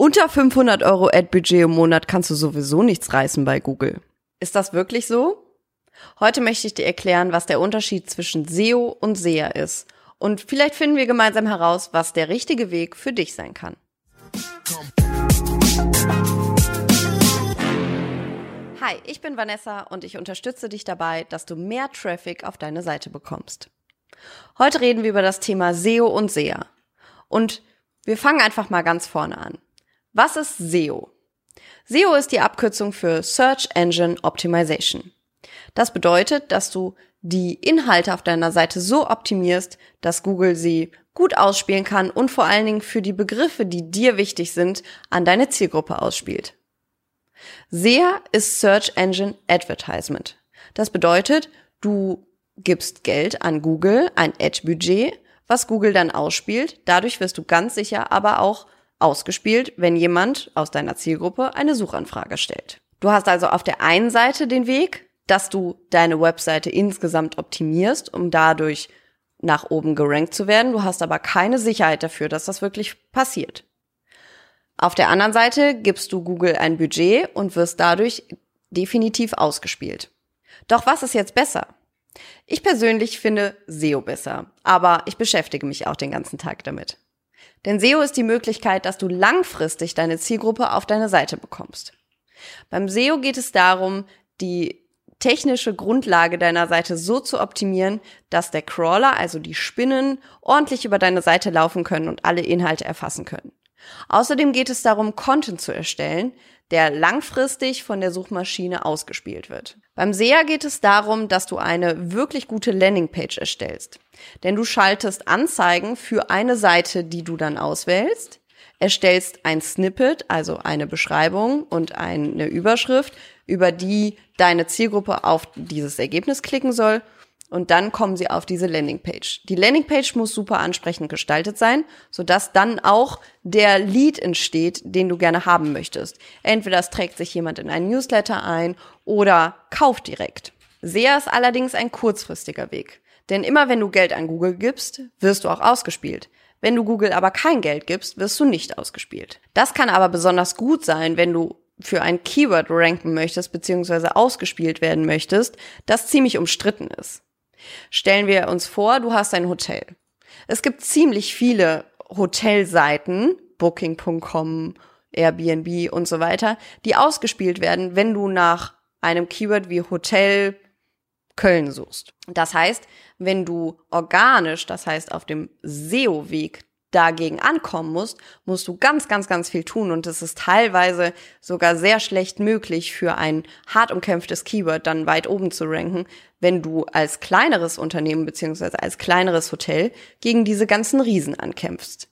Unter 500 Euro Ad-Budget im Monat kannst du sowieso nichts reißen bei Google. Ist das wirklich so? Heute möchte ich dir erklären, was der Unterschied zwischen SEO und SEA ist. Und vielleicht finden wir gemeinsam heraus, was der richtige Weg für dich sein kann. Hi, ich bin Vanessa und ich unterstütze dich dabei, dass du mehr Traffic auf deine Seite bekommst. Heute reden wir über das Thema SEO und SEA. Und wir fangen einfach mal ganz vorne an. Was ist SEO? SEO ist die Abkürzung für Search Engine Optimization. Das bedeutet, dass du die Inhalte auf deiner Seite so optimierst, dass Google sie gut ausspielen kann und vor allen Dingen für die Begriffe, die dir wichtig sind, an deine Zielgruppe ausspielt. SEA ist Search Engine Advertisement. Das bedeutet, du gibst Geld an Google, ein Ad-Budget, was Google dann ausspielt. Dadurch wirst du ganz sicher aber auch ausgespielt, wenn jemand aus deiner Zielgruppe eine Suchanfrage stellt. Du hast also auf der einen Seite den Weg, dass du deine Webseite insgesamt optimierst, um dadurch nach oben gerankt zu werden. Du hast aber keine Sicherheit dafür, dass das wirklich passiert. Auf der anderen Seite gibst du Google ein Budget und wirst dadurch definitiv ausgespielt. Doch was ist jetzt besser? Ich persönlich finde SEO besser, aber ich beschäftige mich auch den ganzen Tag damit. Denn SEO ist die Möglichkeit, dass du langfristig deine Zielgruppe auf deine Seite bekommst. Beim SEO geht es darum, die technische Grundlage deiner Seite so zu optimieren, dass der Crawler, also die Spinnen, ordentlich über deine Seite laufen können und alle Inhalte erfassen können. Außerdem geht es darum, Content zu erstellen, der langfristig von der Suchmaschine ausgespielt wird. Beim SEA geht es darum, dass du eine wirklich gute Landingpage erstellst. Denn du schaltest Anzeigen für eine Seite, die du dann auswählst, erstellst ein Snippet, also eine Beschreibung und eine Überschrift, über die deine Zielgruppe auf dieses Ergebnis klicken soll und dann kommen sie auf diese Landingpage. Die Landingpage muss super ansprechend gestaltet sein, sodass dann auch der Lead entsteht, den du gerne haben möchtest. Entweder es trägt sich jemand in einen Newsletter ein oder kauft direkt. SEA ist allerdings ein kurzfristiger Weg. Denn immer wenn du Geld an Google gibst, wirst du auch ausgespielt. Wenn du Google aber kein Geld gibst, wirst du nicht ausgespielt. Das kann aber besonders gut sein, wenn du für ein Keyword ranken möchtest, beziehungsweise ausgespielt werden möchtest, das ziemlich umstritten ist. Stellen wir uns vor, du hast ein Hotel. Es gibt ziemlich viele Hotelseiten, booking.com, Airbnb und so weiter, die ausgespielt werden, wenn du nach einem Keyword wie Hotel Köln suchst. Das heißt, wenn du organisch, das heißt auf dem SEO-Weg dagegen ankommen musst, musst du ganz, ganz, ganz viel tun und es ist teilweise sogar sehr schlecht möglich für ein hart umkämpftes Keyword dann weit oben zu ranken, wenn du als kleineres Unternehmen beziehungsweise als kleineres Hotel gegen diese ganzen Riesen ankämpfst.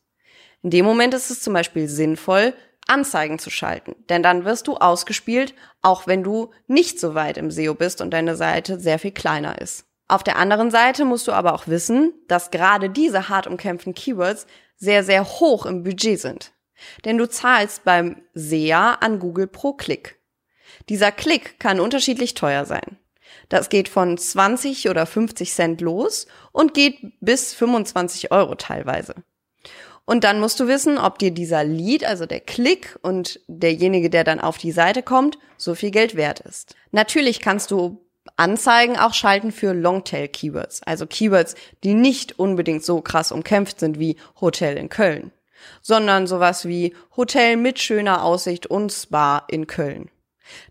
In dem Moment ist es zum Beispiel sinnvoll, Anzeigen zu schalten, denn dann wirst du ausgespielt, auch wenn du nicht so weit im SEO bist und deine Seite sehr viel kleiner ist. Auf der anderen Seite musst du aber auch wissen, dass gerade diese hart umkämpften Keywords sehr, sehr hoch im Budget sind. Denn du zahlst beim SEA an Google pro Klick. Dieser Klick kann unterschiedlich teuer sein. Das geht von 20 oder 50 Cent los und geht bis 25 Euro teilweise. Und dann musst du wissen, ob dir dieser Lead, also der Klick und derjenige, der dann auf die Seite kommt, so viel Geld wert ist. Natürlich kannst du Anzeigen auch schalten für Longtail-Keywords, also Keywords, die nicht unbedingt so krass umkämpft sind wie Hotel in Köln, sondern sowas wie Hotel mit schöner Aussicht und Spa in Köln.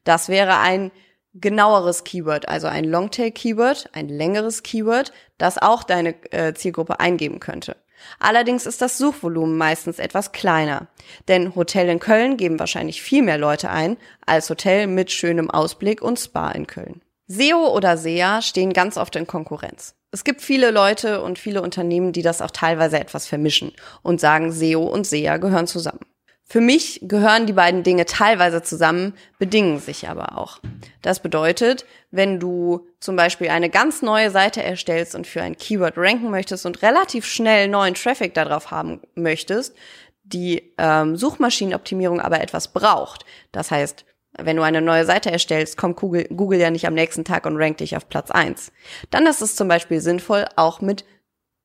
Das wäre ein genaueres Keyword, also ein Longtail-Keyword, ein längeres Keyword, das auch deine äh, Zielgruppe eingeben könnte. Allerdings ist das Suchvolumen meistens etwas kleiner, denn Hotel in Köln geben wahrscheinlich viel mehr Leute ein als Hotel mit schönem Ausblick und Spa in Köln. SEO oder SEA stehen ganz oft in Konkurrenz. Es gibt viele Leute und viele Unternehmen, die das auch teilweise etwas vermischen und sagen, SEO und SEA gehören zusammen. Für mich gehören die beiden Dinge teilweise zusammen, bedingen sich aber auch. Das bedeutet, wenn du zum Beispiel eine ganz neue Seite erstellst und für ein Keyword ranken möchtest und relativ schnell neuen Traffic darauf haben möchtest, die ähm, Suchmaschinenoptimierung aber etwas braucht. Das heißt, wenn du eine neue Seite erstellst, kommt Google, Google ja nicht am nächsten Tag und rankt dich auf Platz eins. Dann ist es zum Beispiel sinnvoll, auch mit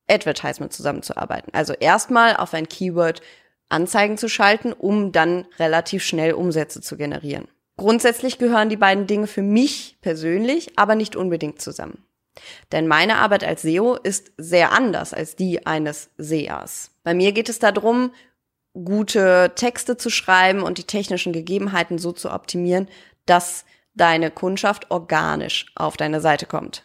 Advertisement zusammenzuarbeiten. Also erstmal auf ein Keyword Anzeigen zu schalten, um dann relativ schnell Umsätze zu generieren. Grundsätzlich gehören die beiden Dinge für mich persönlich aber nicht unbedingt zusammen. Denn meine Arbeit als SEO ist sehr anders als die eines SEAs. Bei mir geht es darum, gute Texte zu schreiben und die technischen Gegebenheiten so zu optimieren, dass deine Kundschaft organisch auf deine Seite kommt.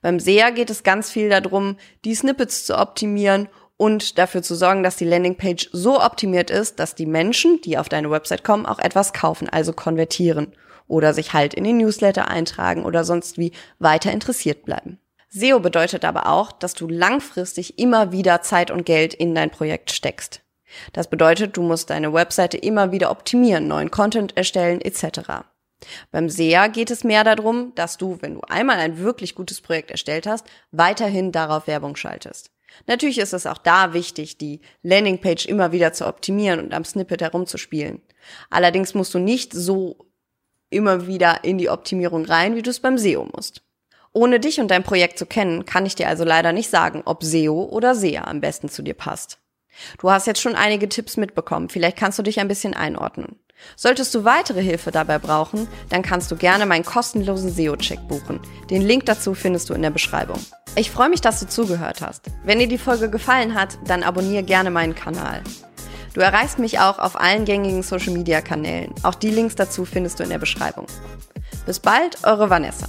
Beim SEA geht es ganz viel darum, die Snippets zu optimieren und dafür zu sorgen, dass die Landingpage so optimiert ist, dass die Menschen, die auf deine Website kommen, auch etwas kaufen, also konvertieren oder sich halt in den Newsletter eintragen oder sonst wie weiter interessiert bleiben. SEO bedeutet aber auch, dass du langfristig immer wieder Zeit und Geld in dein Projekt steckst. Das bedeutet, du musst deine Webseite immer wieder optimieren, neuen Content erstellen etc. Beim SEA geht es mehr darum, dass du, wenn du einmal ein wirklich gutes Projekt erstellt hast, weiterhin darauf Werbung schaltest. Natürlich ist es auch da wichtig, die Landingpage immer wieder zu optimieren und am Snippet herumzuspielen. Allerdings musst du nicht so immer wieder in die Optimierung rein, wie du es beim SEO musst. Ohne dich und dein Projekt zu kennen, kann ich dir also leider nicht sagen, ob SEO oder SEA am besten zu dir passt. Du hast jetzt schon einige Tipps mitbekommen, vielleicht kannst du dich ein bisschen einordnen. Solltest du weitere Hilfe dabei brauchen, dann kannst du gerne meinen kostenlosen SEO-Check buchen. Den Link dazu findest du in der Beschreibung. Ich freue mich, dass du zugehört hast. Wenn dir die Folge gefallen hat, dann abonniere gerne meinen Kanal. Du erreichst mich auch auf allen gängigen Social-Media-Kanälen. Auch die Links dazu findest du in der Beschreibung. Bis bald, eure Vanessa.